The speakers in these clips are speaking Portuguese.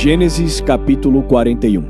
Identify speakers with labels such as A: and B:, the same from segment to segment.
A: Gênesis capítulo 41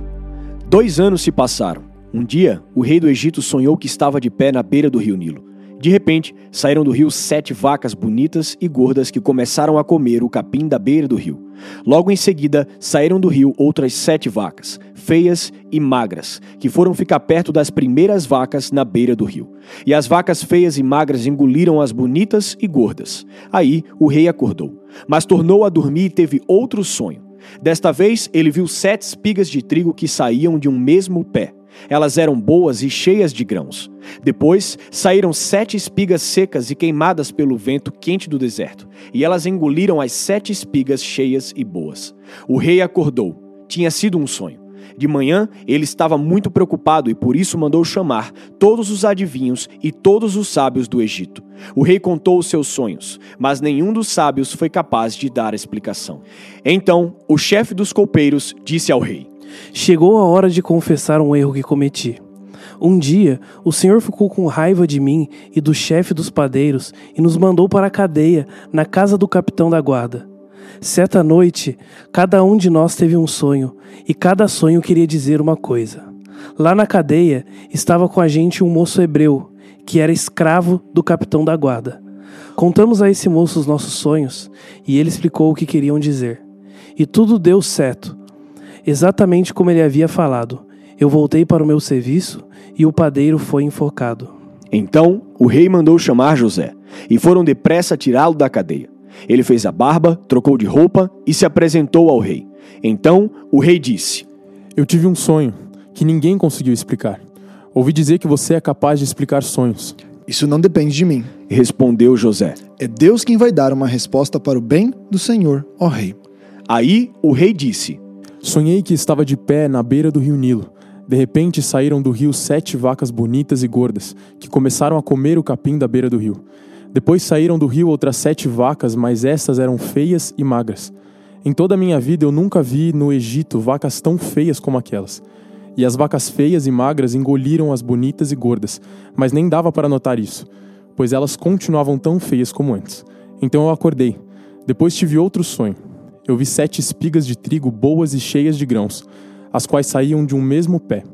A: Dois anos se passaram. Um dia, o rei do Egito sonhou que estava de pé na beira do rio Nilo. De repente, saíram do rio sete vacas bonitas e gordas que começaram a comer o capim da beira do rio. Logo em seguida, saíram do rio outras sete vacas, feias e magras, que foram ficar perto das primeiras vacas na beira do rio. E as vacas feias e magras engoliram as bonitas e gordas. Aí o rei acordou, mas tornou a dormir e teve outro sonho. Desta vez, ele viu sete espigas de trigo que saíam de um mesmo pé. Elas eram boas e cheias de grãos. Depois saíram sete espigas secas e queimadas pelo vento quente do deserto, e elas engoliram as sete espigas cheias e boas. O rei acordou. Tinha sido um sonho. De manhã, ele estava muito preocupado e por isso mandou chamar todos os adivinhos e todos os sábios do Egito. O rei contou os seus sonhos, mas nenhum dos sábios foi capaz de dar explicação. Então, o chefe dos copeiros disse ao rei:
B: Chegou a hora de confessar um erro que cometi. Um dia, o Senhor ficou com raiva de mim e do chefe dos padeiros e nos mandou para a cadeia, na casa do capitão da guarda. Certa noite, cada um de nós teve um sonho, e cada sonho queria dizer uma coisa. Lá na cadeia estava com a gente um moço hebreu, que era escravo do capitão da guarda. Contamos a esse moço os nossos sonhos, e ele explicou o que queriam dizer. E tudo deu certo, exatamente como ele havia falado. Eu voltei para o meu serviço e o padeiro foi enforcado.
A: Então o rei mandou chamar José, e foram depressa tirá-lo da cadeia. Ele fez a barba, trocou de roupa e se apresentou ao rei. Então o rei disse:
C: Eu tive um sonho que ninguém conseguiu explicar. Ouvi dizer que você é capaz de explicar sonhos.
D: Isso não depende de mim,
A: respondeu José.
D: É Deus quem vai dar uma resposta para o bem do Senhor, ó rei.
A: Aí o rei disse:
C: Sonhei que estava de pé na beira do rio Nilo. De repente saíram do rio sete vacas bonitas e gordas, que começaram a comer o capim da beira do rio. Depois saíram do rio outras sete vacas, mas estas eram feias e magras. Em toda a minha vida eu nunca vi no Egito vacas tão feias como aquelas. E as vacas feias e magras engoliram as bonitas e gordas, mas nem dava para notar isso, pois elas continuavam tão feias como antes. Então eu acordei. Depois tive outro sonho. Eu vi sete espigas de trigo boas e cheias de grãos, as quais saíam de um mesmo pé.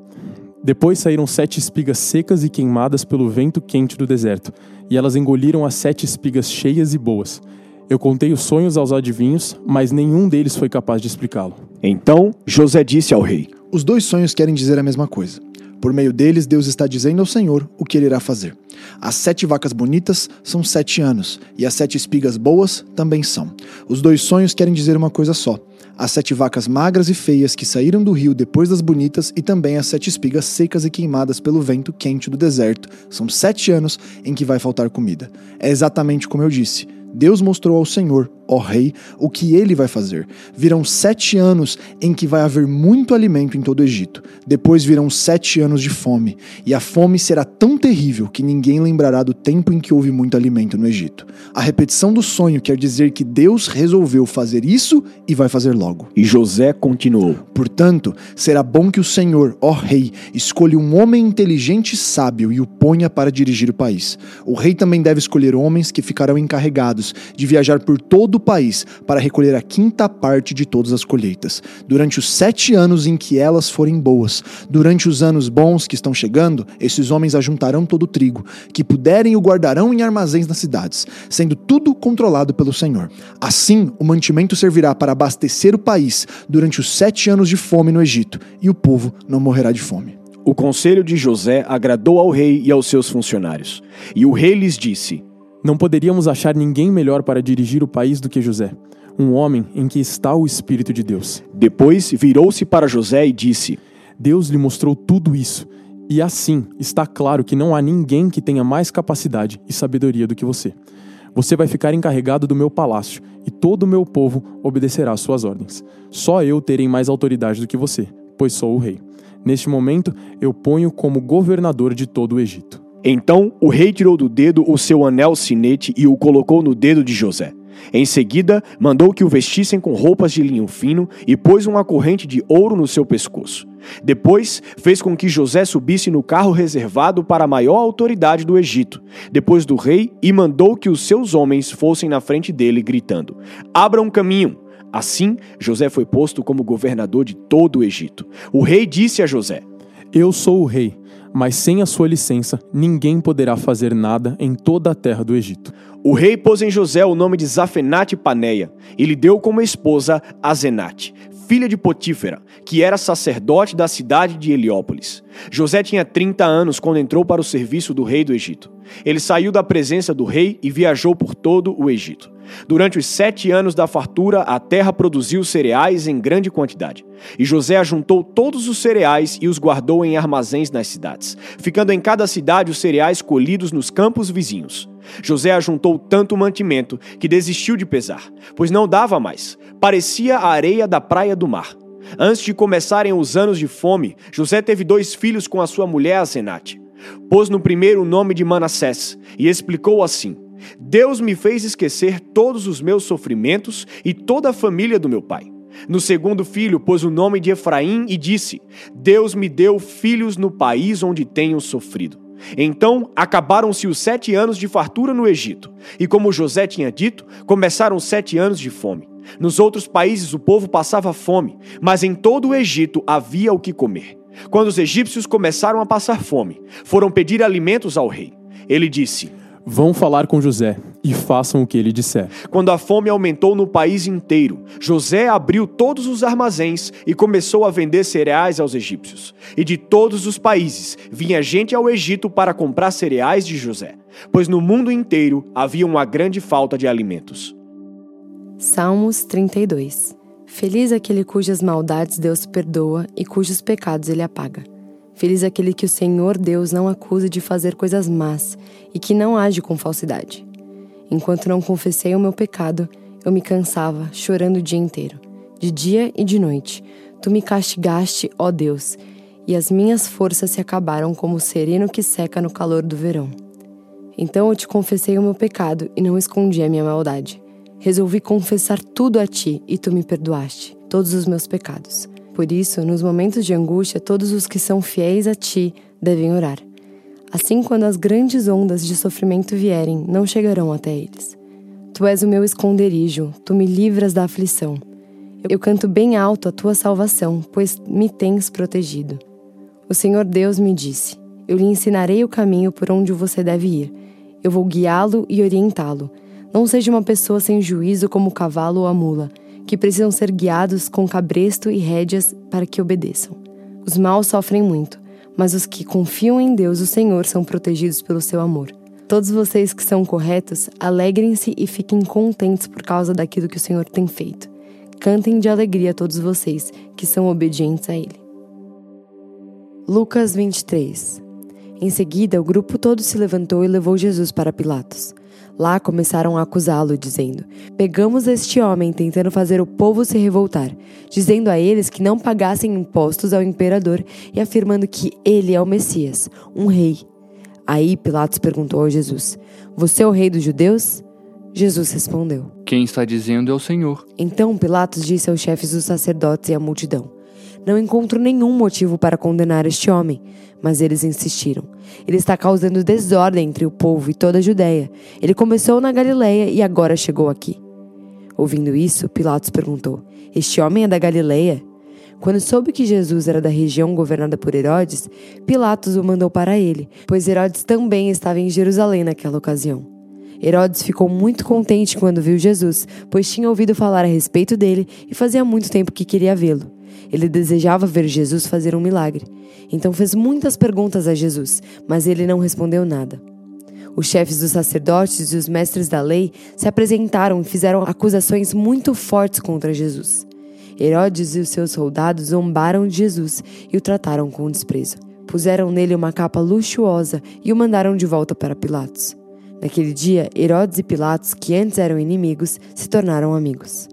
C: Depois saíram sete espigas secas e queimadas pelo vento quente do deserto, e elas engoliram as sete espigas cheias e boas. Eu contei os sonhos aos adivinhos, mas nenhum deles foi capaz de explicá-lo.
A: Então José disse ao rei:
D: Os dois sonhos querem dizer a mesma coisa. Por meio deles, Deus está dizendo ao Senhor o que ele irá fazer. As sete vacas bonitas são sete anos, e as sete espigas boas também são. Os dois sonhos querem dizer uma coisa só as sete vacas magras e feias que saíram do rio depois das bonitas e também as sete espigas secas e queimadas pelo vento quente do deserto. São sete anos em que vai faltar comida. É exatamente como eu disse. Deus mostrou ao Senhor ó rei, o que ele vai fazer. Virão sete anos em que vai haver muito alimento em todo o Egito. Depois virão sete anos de fome. E a fome será tão terrível que ninguém lembrará do tempo em que houve muito alimento no Egito. A repetição do sonho quer dizer que Deus resolveu fazer isso e vai fazer logo.
A: E José continuou:
D: Portanto, será bom que o Senhor, ó rei, escolha um homem inteligente e sábio e o ponha para dirigir o país. O rei também deve escolher homens que ficarão encarregados de viajar por todo todo o país para recolher a quinta parte de todas as colheitas, durante os sete anos em que elas forem boas. Durante os anos bons que estão chegando, esses homens ajuntarão todo o trigo, que puderem o guardarão em armazéns nas cidades, sendo tudo controlado pelo Senhor. Assim, o mantimento servirá para abastecer o país durante os sete anos de fome no Egito, e o povo não morrerá de fome.
A: O conselho de José agradou ao rei e aos seus funcionários. E o rei lhes disse:
C: não poderíamos achar ninguém melhor para dirigir o país do que José, um homem em que está o Espírito de Deus.
A: Depois virou-se para José e disse:
C: Deus lhe mostrou tudo isso, e assim está claro que não há ninguém que tenha mais capacidade e sabedoria do que você. Você vai ficar encarregado do meu palácio, e todo o meu povo obedecerá às suas ordens. Só eu terei mais autoridade do que você, pois sou o rei. Neste momento, eu ponho como governador de todo o Egito.
A: Então o rei tirou do dedo o seu anel sinete e o colocou no dedo de José. Em seguida, mandou que o vestissem com roupas de linho fino e pôs uma corrente de ouro no seu pescoço. Depois, fez com que José subisse no carro reservado para a maior autoridade do Egito, depois do rei, e mandou que os seus homens fossem na frente dele, gritando: Abram caminho! Assim, José foi posto como governador de todo o Egito. O rei disse a José:
C: Eu sou o rei, mas sem a sua licença, ninguém poderá fazer nada em toda a terra do Egito.
A: O rei pôs em José o nome de Zafenate Paneia e lhe deu como esposa Azenate, filha de Potífera, que era sacerdote da cidade de Heliópolis. José tinha 30 anos quando entrou para o serviço do rei do Egito. Ele saiu da presença do rei e viajou por todo o Egito. Durante os sete anos da fartura, a terra produziu cereais em grande quantidade. E José ajuntou todos os cereais e os guardou em armazéns nas cidades, ficando em cada cidade os cereais colhidos nos campos vizinhos. José ajuntou tanto mantimento que desistiu de pesar, pois não dava mais. Parecia a areia da praia do mar. Antes de começarem os anos de fome, José teve dois filhos com a sua mulher Asenate. Pôs no primeiro o nome de Manassés e explicou assim: Deus me fez esquecer todos os meus sofrimentos e toda a família do meu pai. No segundo filho, pôs o nome de Efraim e disse: Deus me deu filhos no país onde tenho sofrido. Então acabaram-se os sete anos de fartura no Egito, e como José tinha dito, começaram sete anos de fome. Nos outros países o povo passava fome, mas em todo o Egito havia o que comer. Quando os egípcios começaram a passar fome, foram pedir alimentos ao rei. Ele disse:
C: Vão falar com José e façam o que ele disser.
A: Quando a fome aumentou no país inteiro, José abriu todos os armazéns e começou a vender cereais aos egípcios. E de todos os países vinha gente ao Egito para comprar cereais de José, pois no mundo inteiro havia uma grande falta de alimentos.
E: Salmos 32 Feliz aquele cujas maldades Deus perdoa e cujos pecados ele apaga. Feliz aquele que o Senhor Deus não acusa de fazer coisas más e que não age com falsidade. Enquanto não confessei o meu pecado, eu me cansava, chorando o dia inteiro. De dia e de noite, tu me castigaste, ó Deus, e as minhas forças se acabaram como o sereno que seca no calor do verão. Então eu te confessei o meu pecado e não escondi a minha maldade. Resolvi confessar tudo a ti e tu me perdoaste, todos os meus pecados. Por isso, nos momentos de angústia, todos os que são fiéis a ti devem orar. Assim, quando as grandes ondas de sofrimento vierem, não chegarão até eles. Tu és o meu esconderijo, tu me livras da aflição. Eu canto bem alto a tua salvação, pois me tens protegido. O Senhor Deus me disse: Eu lhe ensinarei o caminho por onde você deve ir. Eu vou guiá-lo e orientá-lo. Não seja uma pessoa sem juízo como o cavalo ou a mula que precisam ser guiados com cabresto e rédeas para que obedeçam. Os maus sofrem muito, mas os que confiam em Deus, o Senhor, são protegidos pelo seu amor. Todos vocês que são corretos, alegrem-se e fiquem contentes por causa daquilo que o Senhor tem feito. Cantem de alegria todos vocês que são obedientes a Ele. Lucas 23 Em seguida, o grupo todo se levantou e levou Jesus para Pilatos. Lá começaram a acusá-lo, dizendo: Pegamos este homem tentando fazer o povo se revoltar, dizendo a eles que não pagassem impostos ao imperador e afirmando que ele é o Messias, um rei. Aí Pilatos perguntou a Jesus: Você é o rei dos judeus? Jesus respondeu:
F: Quem está dizendo é o Senhor.
E: Então Pilatos disse aos chefes dos sacerdotes e à multidão: Não encontro nenhum motivo para condenar este homem. Mas eles insistiram. Ele está causando desordem entre o povo e toda a Judéia. Ele começou na Galileia e agora chegou aqui. Ouvindo isso, Pilatos perguntou: Este homem é da Galileia? Quando soube que Jesus era da região governada por Herodes, Pilatos o mandou para ele, pois Herodes também estava em Jerusalém naquela ocasião. Herodes ficou muito contente quando viu Jesus, pois tinha ouvido falar a respeito dele e fazia muito tempo que queria vê-lo. Ele desejava ver Jesus fazer um milagre. Então fez muitas perguntas a Jesus, mas ele não respondeu nada. Os chefes dos sacerdotes e os mestres da lei se apresentaram e fizeram acusações muito fortes contra Jesus. Herodes e os seus soldados zombaram de Jesus e o trataram com desprezo. Puseram nele uma capa luxuosa e o mandaram de volta para Pilatos. Naquele dia, Herodes e Pilatos, que antes eram inimigos, se tornaram amigos.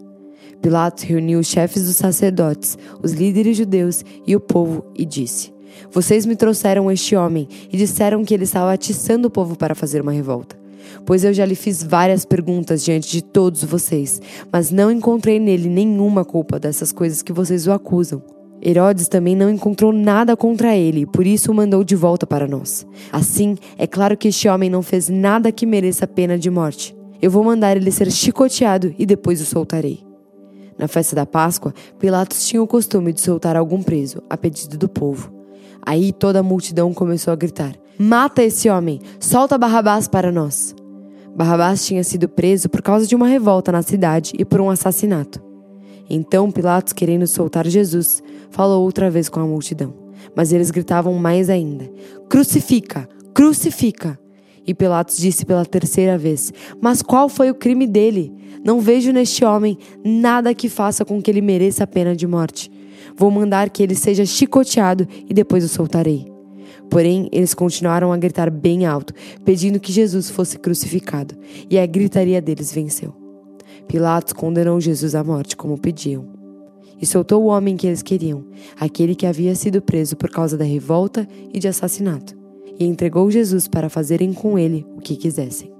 E: Pilatos reuniu os chefes dos sacerdotes, os líderes judeus e o povo e disse: Vocês me trouxeram este homem e disseram que ele estava atiçando o povo para fazer uma revolta. Pois eu já lhe fiz várias perguntas diante de todos vocês, mas não encontrei nele nenhuma culpa dessas coisas que vocês o acusam. Herodes também não encontrou nada contra ele, por isso o mandou de volta para nós. Assim, é claro que este homem não fez nada que mereça pena de morte. Eu vou mandar ele ser chicoteado e depois o soltarei. Na festa da Páscoa, Pilatos tinha o costume de soltar algum preso, a pedido do povo. Aí toda a multidão começou a gritar: Mata esse homem! Solta Barrabás para nós! Barrabás tinha sido preso por causa de uma revolta na cidade e por um assassinato. Então Pilatos, querendo soltar Jesus, falou outra vez com a multidão. Mas eles gritavam mais ainda: Crucifica! Crucifica! E Pilatos disse pela terceira vez: Mas qual foi o crime dele? Não vejo neste homem nada que faça com que ele mereça a pena de morte. Vou mandar que ele seja chicoteado e depois o soltarei. Porém, eles continuaram a gritar bem alto, pedindo que Jesus fosse crucificado, e a gritaria deles venceu. Pilatos condenou Jesus à morte, como pediam, e soltou o homem que eles queriam, aquele que havia sido preso por causa da revolta e de assassinato, e entregou Jesus para fazerem com ele o que quisessem.